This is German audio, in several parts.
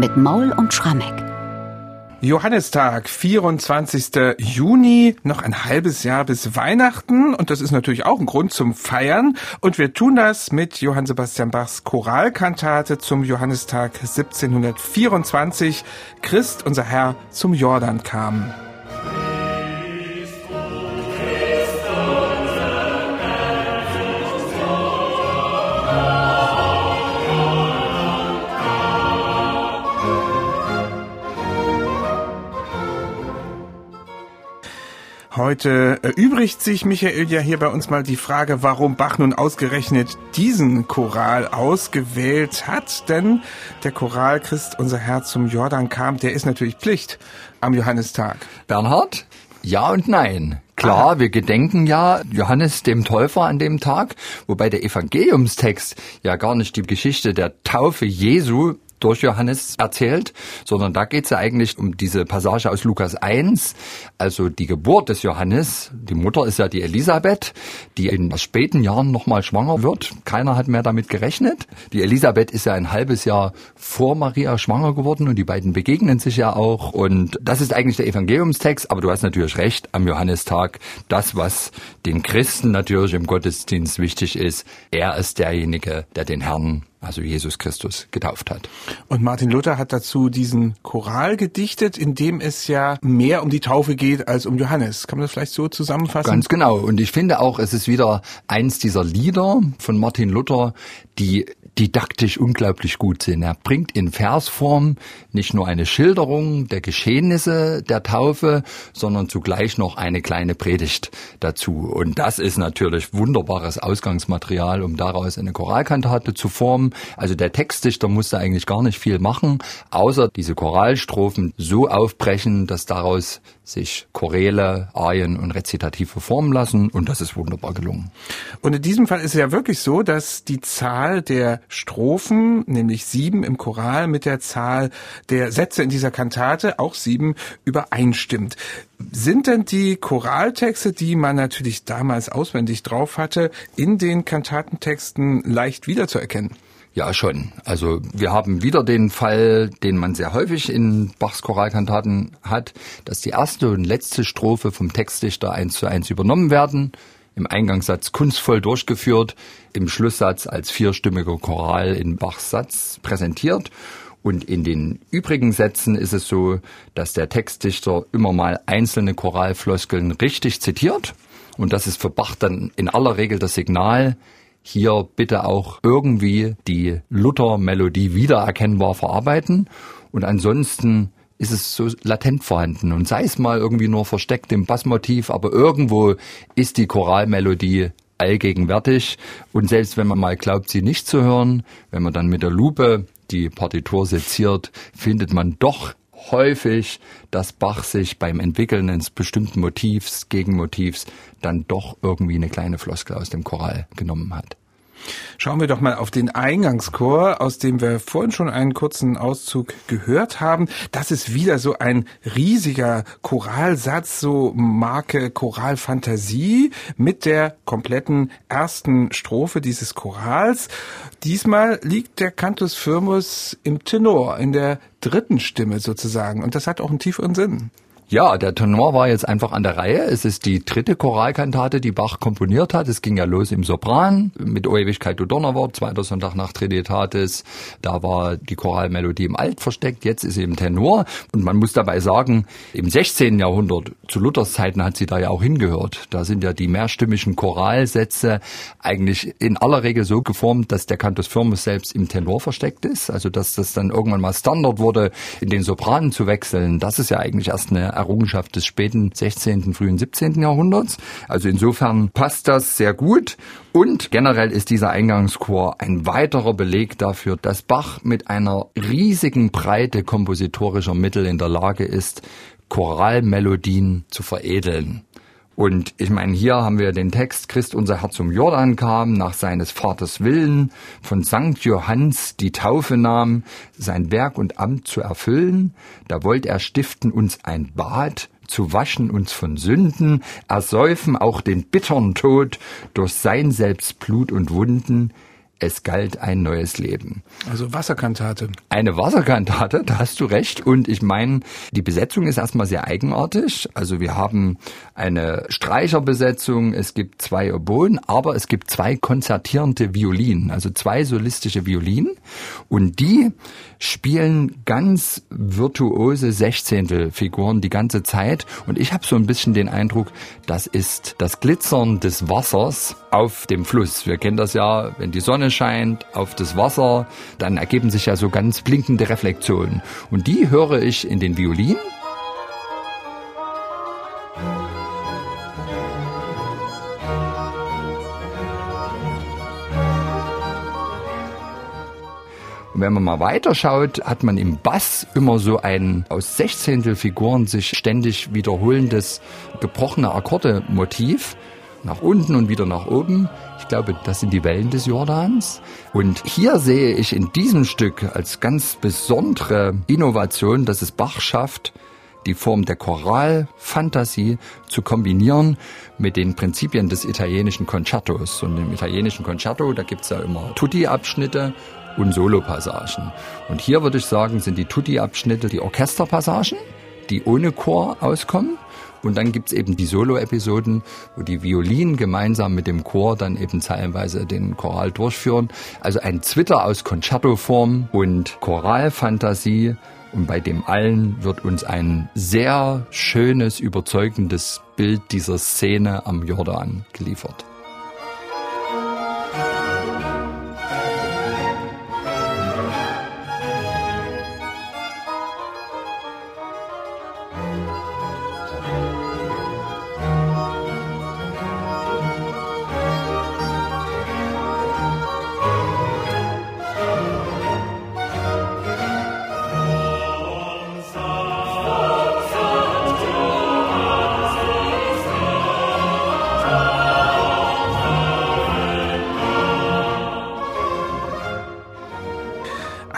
mit Maul und Schrammeck. Johannistag, 24. Juni, noch ein halbes Jahr bis Weihnachten und das ist natürlich auch ein Grund zum Feiern und wir tun das mit Johann Sebastian Bachs Choralkantate zum Johannistag 1724, Christ unser Herr zum Jordan kam. Heute erübrigt sich Michael ja hier bei uns mal die Frage, warum Bach nun ausgerechnet diesen Choral ausgewählt hat. Denn der Choral Christ unser Herr zum Jordan kam, der ist natürlich Pflicht am Johannistag. Bernhard? Ja und nein. Klar, wir gedenken ja Johannes dem Täufer an dem Tag, wobei der Evangeliumstext ja gar nicht die Geschichte der Taufe Jesu durch Johannes erzählt, sondern da geht es ja eigentlich um diese Passage aus Lukas 1, also die Geburt des Johannes. Die Mutter ist ja die Elisabeth, die in späten Jahren nochmal schwanger wird. Keiner hat mehr damit gerechnet. Die Elisabeth ist ja ein halbes Jahr vor Maria schwanger geworden und die beiden begegnen sich ja auch. Und das ist eigentlich der Evangeliumstext, aber du hast natürlich recht, am Johannistag, das, was den Christen natürlich im Gottesdienst wichtig ist, er ist derjenige, der den Herrn also Jesus Christus, getauft hat. Und Martin Luther hat dazu diesen Choral gedichtet, in dem es ja mehr um die Taufe geht als um Johannes. Kann man das vielleicht so zusammenfassen? Ganz genau. Und ich finde auch, es ist wieder eins dieser Lieder von Martin Luther, die didaktisch unglaublich gut sind. Er bringt in Versform nicht nur eine Schilderung der Geschehnisse der Taufe, sondern zugleich noch eine kleine Predigt dazu. Und das ist natürlich wunderbares Ausgangsmaterial, um daraus eine Choralkantate zu formen. Also der Textdichter musste eigentlich gar nicht viel machen, außer diese Choralstrophen so aufbrechen, dass daraus sich Choräle, Arien und Rezitative formen lassen und das ist wunderbar gelungen. Und in diesem Fall ist es ja wirklich so, dass die Zahl der Strophen, nämlich sieben im Choral, mit der Zahl der Sätze in dieser Kantate, auch sieben, übereinstimmt. Sind denn die Choraltexte, die man natürlich damals auswendig drauf hatte, in den Kantatentexten leicht wiederzuerkennen? Ja, schon. Also wir haben wieder den Fall, den man sehr häufig in Bachs Choralkantaten hat, dass die erste und letzte Strophe vom Textdichter eins zu eins übernommen werden, im Eingangssatz kunstvoll durchgeführt, im Schlusssatz als vierstimmiger Choral in Bachs Satz präsentiert. Und in den übrigen Sätzen ist es so, dass der Textdichter immer mal einzelne Choralfloskeln richtig zitiert. Und das ist für Bach dann in aller Regel das Signal, hier bitte auch irgendwie die Luther-Melodie wiedererkennbar verarbeiten. Und ansonsten ist es so latent vorhanden. Und sei es mal irgendwie nur versteckt im Bassmotiv, aber irgendwo ist die Choralmelodie allgegenwärtig. Und selbst wenn man mal glaubt, sie nicht zu hören, wenn man dann mit der Lupe die Partitur seziert, findet man doch häufig, dass Bach sich beim Entwickeln eines bestimmten Motivs, Gegenmotivs, dann doch irgendwie eine kleine Floskel aus dem Choral genommen hat. Schauen wir doch mal auf den Eingangschor, aus dem wir vorhin schon einen kurzen Auszug gehört haben. Das ist wieder so ein riesiger Choralsatz, so Marke Choralfantasie mit der kompletten ersten Strophe dieses Chorals. Diesmal liegt der Cantus Firmus im Tenor, in der dritten Stimme sozusagen. Und das hat auch einen tieferen Sinn. Ja, der Tenor war jetzt einfach an der Reihe. Es ist die dritte Choralkantate, die Bach komponiert hat. Es ging ja los im Sopran mit O Ewigkeit du Donnerwort, zweiter Sonntag nach Trinitatis. Da war die Choralmelodie im Alt versteckt, jetzt ist sie im Tenor. Und man muss dabei sagen, im 16. Jahrhundert, zu Luthers Zeiten hat sie da ja auch hingehört. Da sind ja die mehrstimmigen Choralsätze eigentlich in aller Regel so geformt, dass der Cantus Firmus selbst im Tenor versteckt ist. Also dass das dann irgendwann mal Standard wurde, in den Sopranen zu wechseln. Das ist ja eigentlich erst eine Errungenschaft des späten 16., frühen 17. Jahrhunderts. Also insofern passt das sehr gut. Und generell ist dieser Eingangschor ein weiterer Beleg dafür, dass Bach mit einer riesigen Breite kompositorischer Mittel in der Lage ist, Choralmelodien zu veredeln. Und ich meine, hier haben wir den Text, Christ unser Herr zum Jordan kam, nach seines Vaters Willen, von Sankt Johanns die Taufe nahm, sein Werk und Amt zu erfüllen. Da wollt er stiften uns ein Bad, zu waschen uns von Sünden, ersäufen auch den bittern Tod durch sein selbst Blut und Wunden. Es galt ein neues Leben. Also Wasserkantate. Eine Wasserkantate, da hast du recht. Und ich meine, die Besetzung ist erstmal sehr eigenartig. Also wir haben eine Streicherbesetzung, es gibt zwei Oboen, aber es gibt zwei konzertierende Violinen, also zwei solistische Violinen. Und die spielen ganz virtuose Sechzehntelfiguren die ganze Zeit. Und ich habe so ein bisschen den Eindruck, das ist das Glitzern des Wassers auf dem Fluss. Wir kennen das ja, wenn die Sonne scheint auf das Wasser, dann ergeben sich ja so ganz blinkende Reflexionen. Und die höre ich in den Violinen. Und wenn man mal weiterschaut, hat man im Bass immer so ein aus Sechzehntelfiguren sich ständig wiederholendes gebrochene Akkorde-Motiv nach unten und wieder nach oben. Ich glaube, das sind die Wellen des Jordans. Und hier sehe ich in diesem Stück als ganz besondere Innovation, dass es Bach schafft, die Form der Choralfantasie zu kombinieren mit den Prinzipien des italienischen Concertos. Und im italienischen Concerto, da gibt's ja immer Tutti-Abschnitte und Solopassagen. Und hier würde ich sagen, sind die Tutti-Abschnitte die Orchesterpassagen, die ohne Chor auskommen. Und dann gibt's eben die Solo-Episoden, wo die Violinen gemeinsam mit dem Chor dann eben zeilenweise den Choral durchführen. Also ein Zwitter aus Concerto-Form und Choralfantasie. Und bei dem allen wird uns ein sehr schönes, überzeugendes Bild dieser Szene am Jordan geliefert.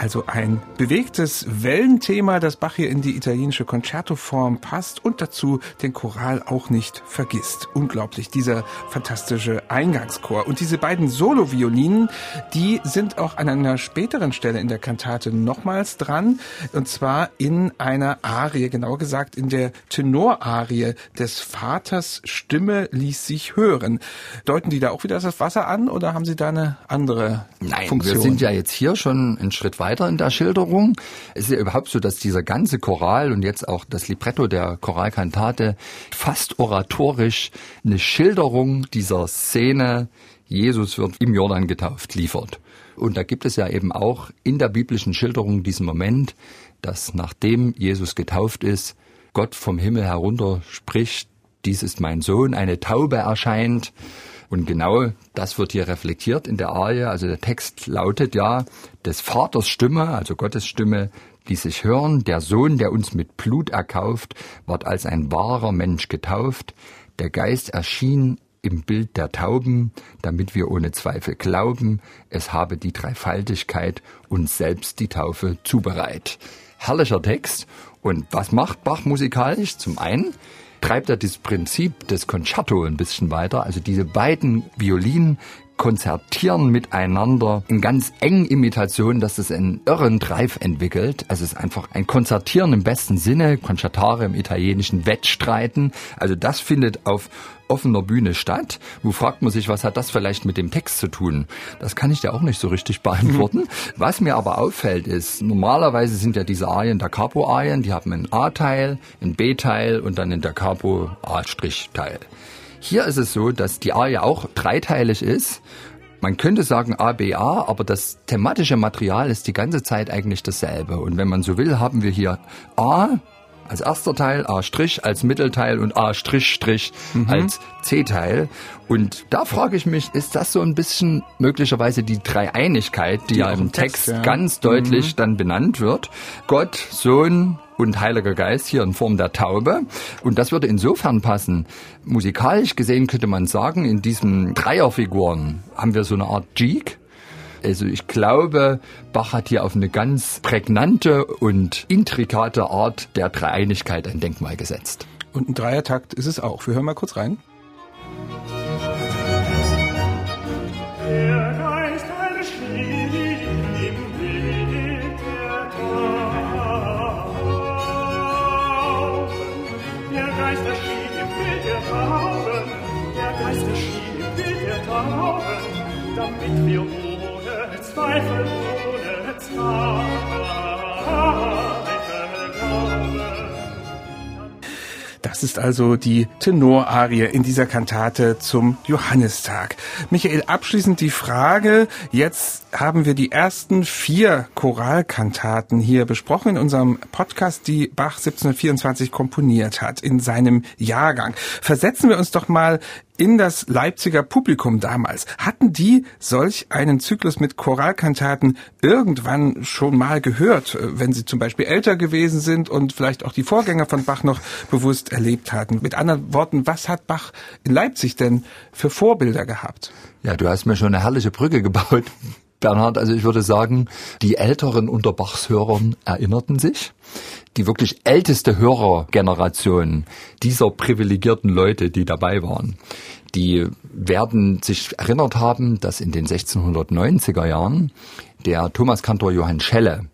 Also ein bewegtes Wellenthema, das Bach hier in die italienische Concertoform passt und dazu den Choral auch nicht vergisst. Unglaublich, dieser fantastische Eingangschor. Und diese beiden Solo-Violinen, die sind auch an einer späteren Stelle in der Kantate nochmals dran. Und zwar in einer Arie, genauer gesagt in der Tenorarie des Vaters Stimme ließ sich hören. Deuten die da auch wieder das Wasser an oder haben sie da eine andere Nein, Funktion? wir sind ja jetzt hier schon einen Schritt weiter in der Schilderung. Es ist ja überhaupt so, dass dieser ganze Choral und jetzt auch das Libretto der Choralkantate fast oratorisch eine Schilderung dieser Szene, Jesus wird im Jordan getauft, liefert. Und da gibt es ja eben auch in der biblischen Schilderung diesen Moment, dass nachdem Jesus getauft ist, Gott vom Himmel herunter spricht, dies ist mein Sohn, eine Taube erscheint und genau das wird hier reflektiert in der Arie. Also der Text lautet ja, des Vaters Stimme, also Gottes Stimme, ließ sich hören, der Sohn, der uns mit Blut erkauft, ward als ein wahrer Mensch getauft, der Geist erschien im Bild der Tauben, damit wir ohne Zweifel glauben, es habe die Dreifaltigkeit uns selbst die Taufe zubereit. Herrlicher Text. Und was macht Bach musikalisch? Zum einen, treibt er das Prinzip des Concerto ein bisschen weiter. Also diese beiden Violinen konzertieren miteinander in ganz engen Imitationen, dass es einen irren Drive entwickelt. Also es ist einfach ein Konzertieren im besten Sinne, Concertare im italienischen Wettstreiten. Also das findet auf offener Bühne statt. Wo fragt man sich, was hat das vielleicht mit dem Text zu tun? Das kann ich dir auch nicht so richtig beantworten. Was mir aber auffällt ist, normalerweise sind ja diese Arien da Capo-Arien, die haben einen A-Teil, einen B-Teil und dann in der Capo A-Teil. Hier ist es so, dass die Arie auch dreiteilig ist. Man könnte sagen ABA, aber das thematische Material ist die ganze Zeit eigentlich dasselbe. Und wenn man so will, haben wir hier A als erster Teil, A' als Mittelteil und A' mhm. als C-Teil. Und da frage ich mich, ist das so ein bisschen möglicherweise die Dreieinigkeit, die, die ja im Text, Text ja. ganz deutlich mhm. dann benannt wird? Gott, Sohn und Heiliger Geist hier in Form der Taube. Und das würde insofern passen. Musikalisch gesehen könnte man sagen, in diesen Dreierfiguren haben wir so eine Art Jeek. Also ich glaube, Bach hat hier auf eine ganz prägnante und intrikate Art der Dreieinigkeit ein Denkmal gesetzt. Und ein Dreiertakt ist es auch. Wir hören mal kurz rein. Damit wir ohne Zweifel, ohne. Das ist also die Tenorarie in dieser Kantate zum Johannistag. Michael, abschließend die Frage, jetzt haben wir die ersten vier Choralkantaten hier besprochen in unserem Podcast, die Bach 1724 komponiert hat, in seinem Jahrgang. Versetzen wir uns doch mal in das Leipziger Publikum damals. Hatten die solch einen Zyklus mit Choralkantaten irgendwann schon mal gehört, äh, wenn sie zum Beispiel älter gewesen sind und vielleicht auch die Vorgänger von Bach noch bewusst erlebt hatten? Mit anderen Worten, was hat Bach in Leipzig denn für Vorbilder gehabt? Ja, du hast mir schon eine herrliche Brücke gebaut. Bernhard, also ich würde sagen, die Älteren unter Bachs Hörern erinnerten sich. Die wirklich älteste Hörergeneration dieser privilegierten Leute, die dabei waren, die werden sich erinnert haben, dass in den 1690er Jahren der Thomaskantor Johann Schelle,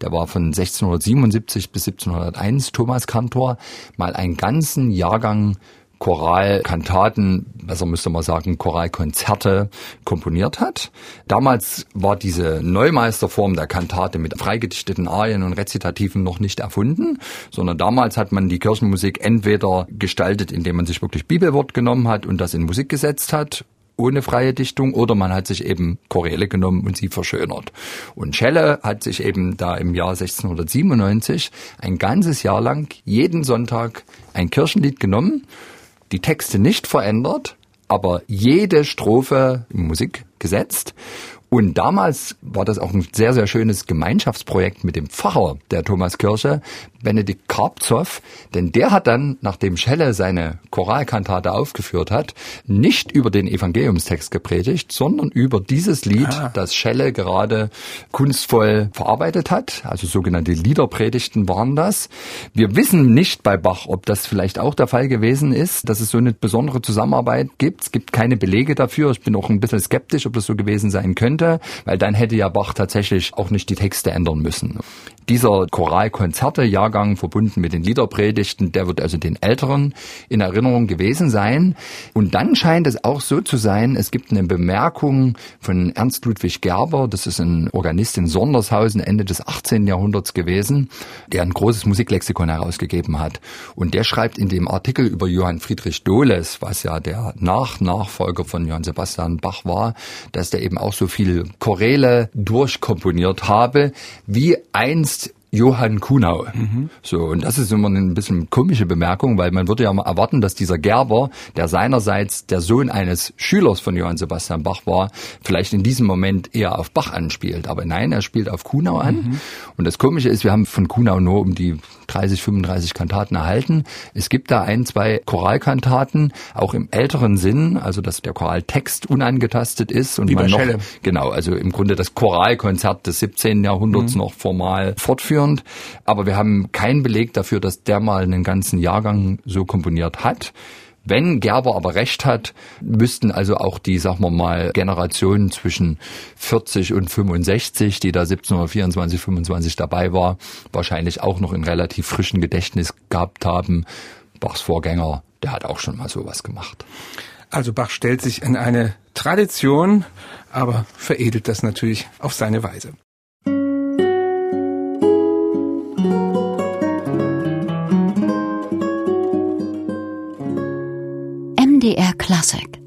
der war von 1677 bis 1701 Thomaskantor, mal einen ganzen Jahrgang Choralkantaten, besser müsste man sagen, Choralkonzerte komponiert hat. Damals war diese Neumeisterform der Kantate mit freigedichteten Arien und Rezitativen noch nicht erfunden, sondern damals hat man die Kirchenmusik entweder gestaltet, indem man sich wirklich Bibelwort genommen hat und das in Musik gesetzt hat ohne freie Dichtung oder man hat sich eben Choräle genommen und sie verschönert. Und Schelle hat sich eben da im Jahr 1697 ein ganzes Jahr lang jeden Sonntag ein Kirchenlied genommen die Texte nicht verändert, aber jede Strophe in Musik gesetzt. Und damals war das auch ein sehr, sehr schönes Gemeinschaftsprojekt mit dem Pfarrer der Thomaskirche, Benedikt Karpzow, denn der hat dann, nachdem Schelle seine Choralkantate aufgeführt hat, nicht über den Evangeliumstext gepredigt, sondern über dieses Lied, ah. das Schelle gerade kunstvoll verarbeitet hat. Also sogenannte Liederpredigten waren das. Wir wissen nicht bei Bach, ob das vielleicht auch der Fall gewesen ist, dass es so eine besondere Zusammenarbeit gibt. Es gibt keine Belege dafür. Ich bin auch ein bisschen skeptisch, ob das so gewesen sein könnte könnte, weil dann hätte ja Bach tatsächlich auch nicht die Texte ändern müssen. Dieser Choralkonzerte-Jahrgang verbunden mit den Liederpredigten, der wird also den Älteren in Erinnerung gewesen sein. Und dann scheint es auch so zu sein, es gibt eine Bemerkung von Ernst Ludwig Gerber, das ist ein Organist in Sondershausen Ende des 18. Jahrhunderts gewesen, der ein großes Musiklexikon herausgegeben hat. Und der schreibt in dem Artikel über Johann Friedrich Dohles, was ja der Nach-Nachfolger von Johann Sebastian Bach war, dass der eben auch so viel Choräle durchkomponiert habe, wie einst Johann Kunau. Mhm. So, und das ist immer ein bisschen komische Bemerkung, weil man würde ja mal erwarten, dass dieser Gerber, der seinerseits der Sohn eines Schülers von Johann Sebastian Bach war, vielleicht in diesem Moment eher auf Bach anspielt. Aber nein, er spielt auf Kunau an. Mhm. Und das Komische ist, wir haben von Kunau nur um die 30, 35 Kantaten erhalten. Es gibt da ein, zwei Choralkantaten, auch im älteren Sinn, also dass der Choraltext unangetastet ist und Wie man noch, Schelle. genau, also im Grunde das Choralkonzert des 17. Jahrhunderts mhm. noch formal fortführt zielführend, aber wir haben keinen Beleg dafür, dass der mal einen ganzen Jahrgang so komponiert hat. Wenn Gerber aber recht hat, müssten also auch die, sagen wir mal, Generationen zwischen 40 und 65, die da 1724, 25 dabei war, wahrscheinlich auch noch in relativ frischen Gedächtnis gehabt haben. Bachs Vorgänger, der hat auch schon mal sowas gemacht. Also Bach stellt sich in eine Tradition, aber veredelt das natürlich auf seine Weise. MDR Classic